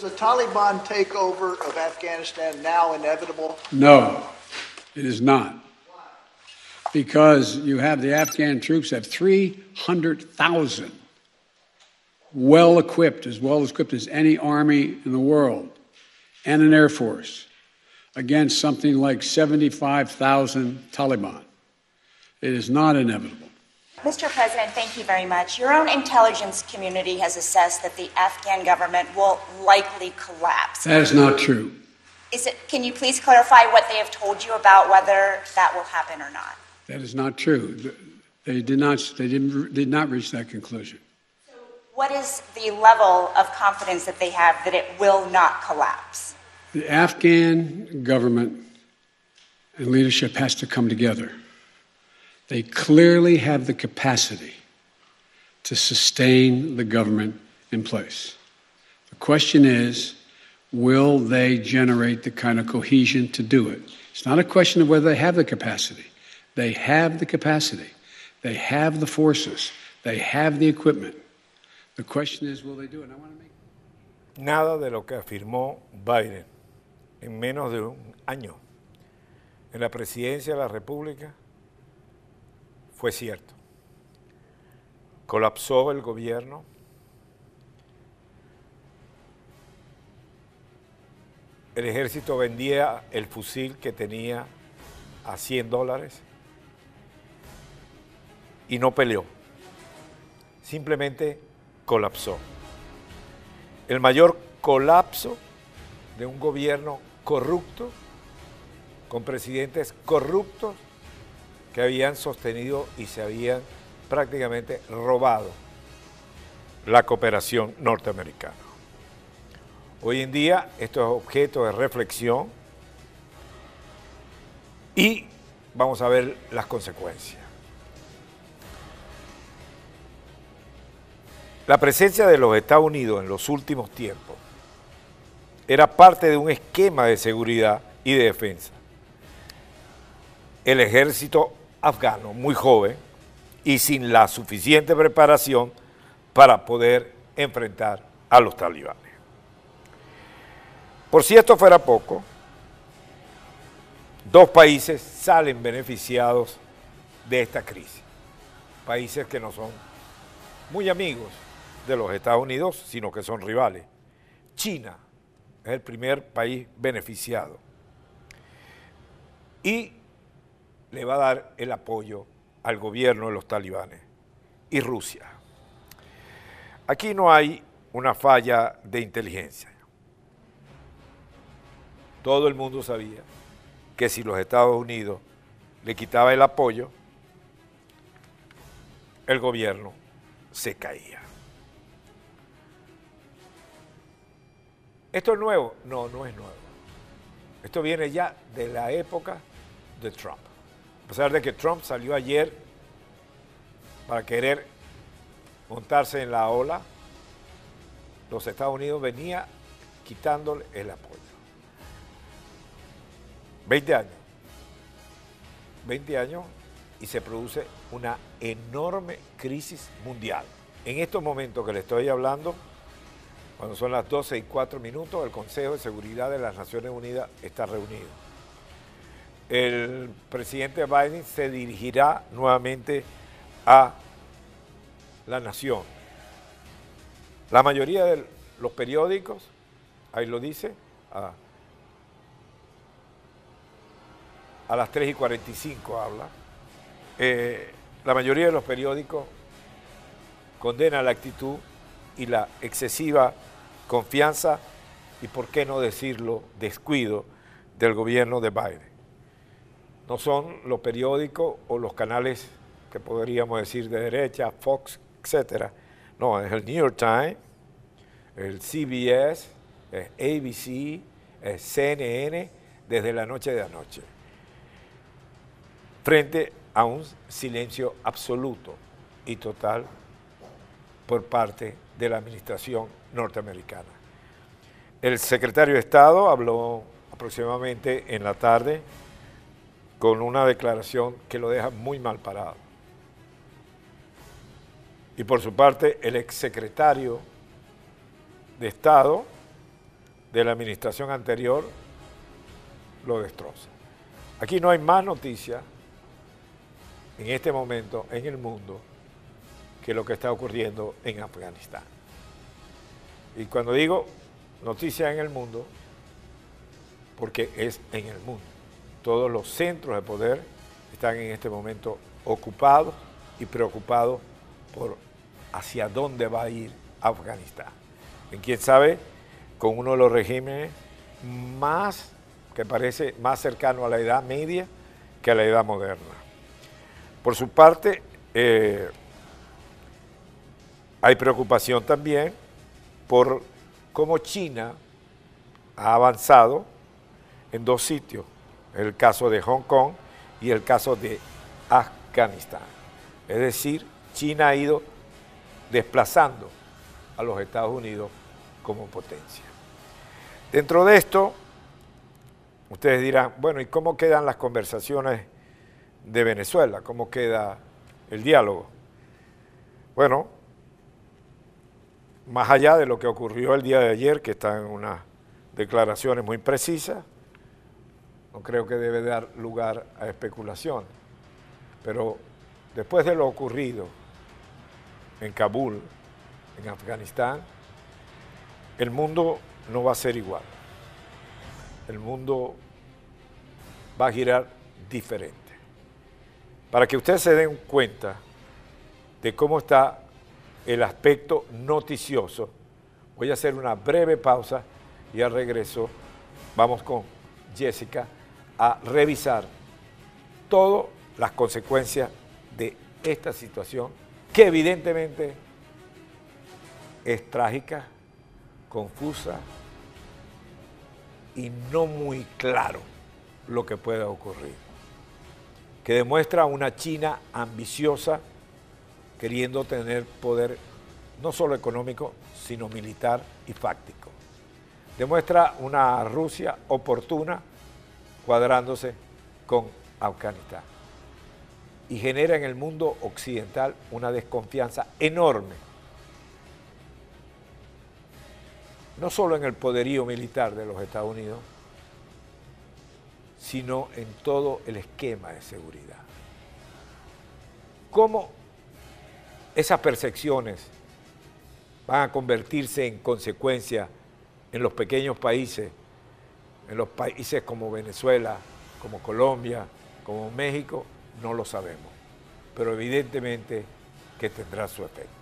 Is the Taliban takeover of Afghanistan now inevitable? No, it is not. Because you have the Afghan troops have 300,000 well equipped, as well equipped as any army in the world, and an air force against something like 75,000 Taliban. It is not inevitable. Mr. President, thank you very much. Your own intelligence community has assessed that the Afghan government will likely collapse. That is not true. Is it, can you please clarify what they have told you about whether that will happen or not? That is not true. They did not, they didn't, did not reach that conclusion. What is the level of confidence that they have that it will not collapse? The Afghan government and leadership has to come together. They clearly have the capacity to sustain the government in place. The question is, will they generate the kind of cohesion to do it? It's not a question of whether they have the capacity. They have the capacity. They have the forces. They have the equipment. The question is, will they do it? Make... Nada de lo que afirmó Biden en menos de un año en la presidencia de la República fue cierto. Colapsó el gobierno. El ejército vendía el fusil que tenía a 100 dólares y no peleó. Simplemente colapsó. El mayor colapso de un gobierno corrupto, con presidentes corruptos que habían sostenido y se habían prácticamente robado la cooperación norteamericana. Hoy en día esto es objeto de reflexión y vamos a ver las consecuencias. La presencia de los Estados Unidos en los últimos tiempos era parte de un esquema de seguridad y de defensa. El ejército afgano, muy joven y sin la suficiente preparación para poder enfrentar a los talibanes. Por si esto fuera poco, dos países salen beneficiados de esta crisis. Países que no son muy amigos de los Estados Unidos, sino que son rivales. China es el primer país beneficiado. Y le va a dar el apoyo al gobierno de los talibanes y Rusia. Aquí no hay una falla de inteligencia. Todo el mundo sabía que si los Estados Unidos le quitaba el apoyo, el gobierno se caía. ¿Esto es nuevo? No, no es nuevo. Esto viene ya de la época de Trump. A pesar de que Trump salió ayer para querer montarse en la ola, los Estados Unidos venía quitándole el apoyo. 20 años. 20 años y se produce una enorme crisis mundial. En estos momentos que le estoy hablando, cuando son las 12 y 4 minutos, el Consejo de Seguridad de las Naciones Unidas está reunido. El presidente Biden se dirigirá nuevamente a la nación. La mayoría de los periódicos, ahí lo dice, a, las 3 y 45 habla, eh, la mayoría de los periódicos condena la actitud y la excesiva confianza y, por qué no decirlo, descuido del gobierno de Biden. No son los periódicos o los canales que podríamos decir de derecha, Fox, etcétera. No, es el New York Times, el CBS, ABC, CNN, desde la noche de anoche. Frente a un silencio absoluto y total por parte de la administración norteamericana. El secretario de Estado habló aproximadamente en la tarde con una declaración que lo deja muy mal parado. Y por su parte, el exsecretario de Estado de la administración anterior lo destroza. Aquí no hay más noticia en este momento en el mundo que lo que está ocurriendo en Afganistán. Y cuando digo noticia en el mundo, porque es en el mundo. Todos los centros de poder están en este momento ocupados y preocupados por hacia dónde va a ir Afganistán. En quién sabe, con uno de los regímenes más, que parece más cercano a la edad media que a la edad moderna. Por su parte, eh, hay preocupación también por cómo China ha avanzado en dos sitios, el caso de Hong Kong y el caso de Afganistán. Es decir, China ha ido desplazando a los Estados Unidos como potencia. Dentro de esto, ustedes dirán, bueno, ¿y cómo quedan las conversaciones de Venezuela? ¿Cómo queda el diálogo? Bueno, más allá de lo que ocurrió el día de ayer, que están unas declaraciones muy precisas, no creo que debe dar lugar a especulación, pero después de lo ocurrido en Kabul, en Afganistán, el mundo no va a ser igual. El mundo va a girar diferente. Para que ustedes se den cuenta de cómo está el aspecto noticioso, voy a hacer una breve pausa y al regreso vamos con Jessica a revisar todas las consecuencias de esta situación que evidentemente es trágica, confusa y no muy claro lo que pueda ocurrir. Que demuestra una China ambiciosa queriendo tener poder no solo económico, sino militar y fáctico. Demuestra una Rusia oportuna cuadrándose con Afganistán. Y genera en el mundo occidental una desconfianza enorme, no solo en el poderío militar de los Estados Unidos, sino en todo el esquema de seguridad. ¿Cómo esas percepciones van a convertirse en consecuencia en los pequeños países en los países como Venezuela, como Colombia, como México, no lo sabemos. Pero evidentemente que tendrá su efecto.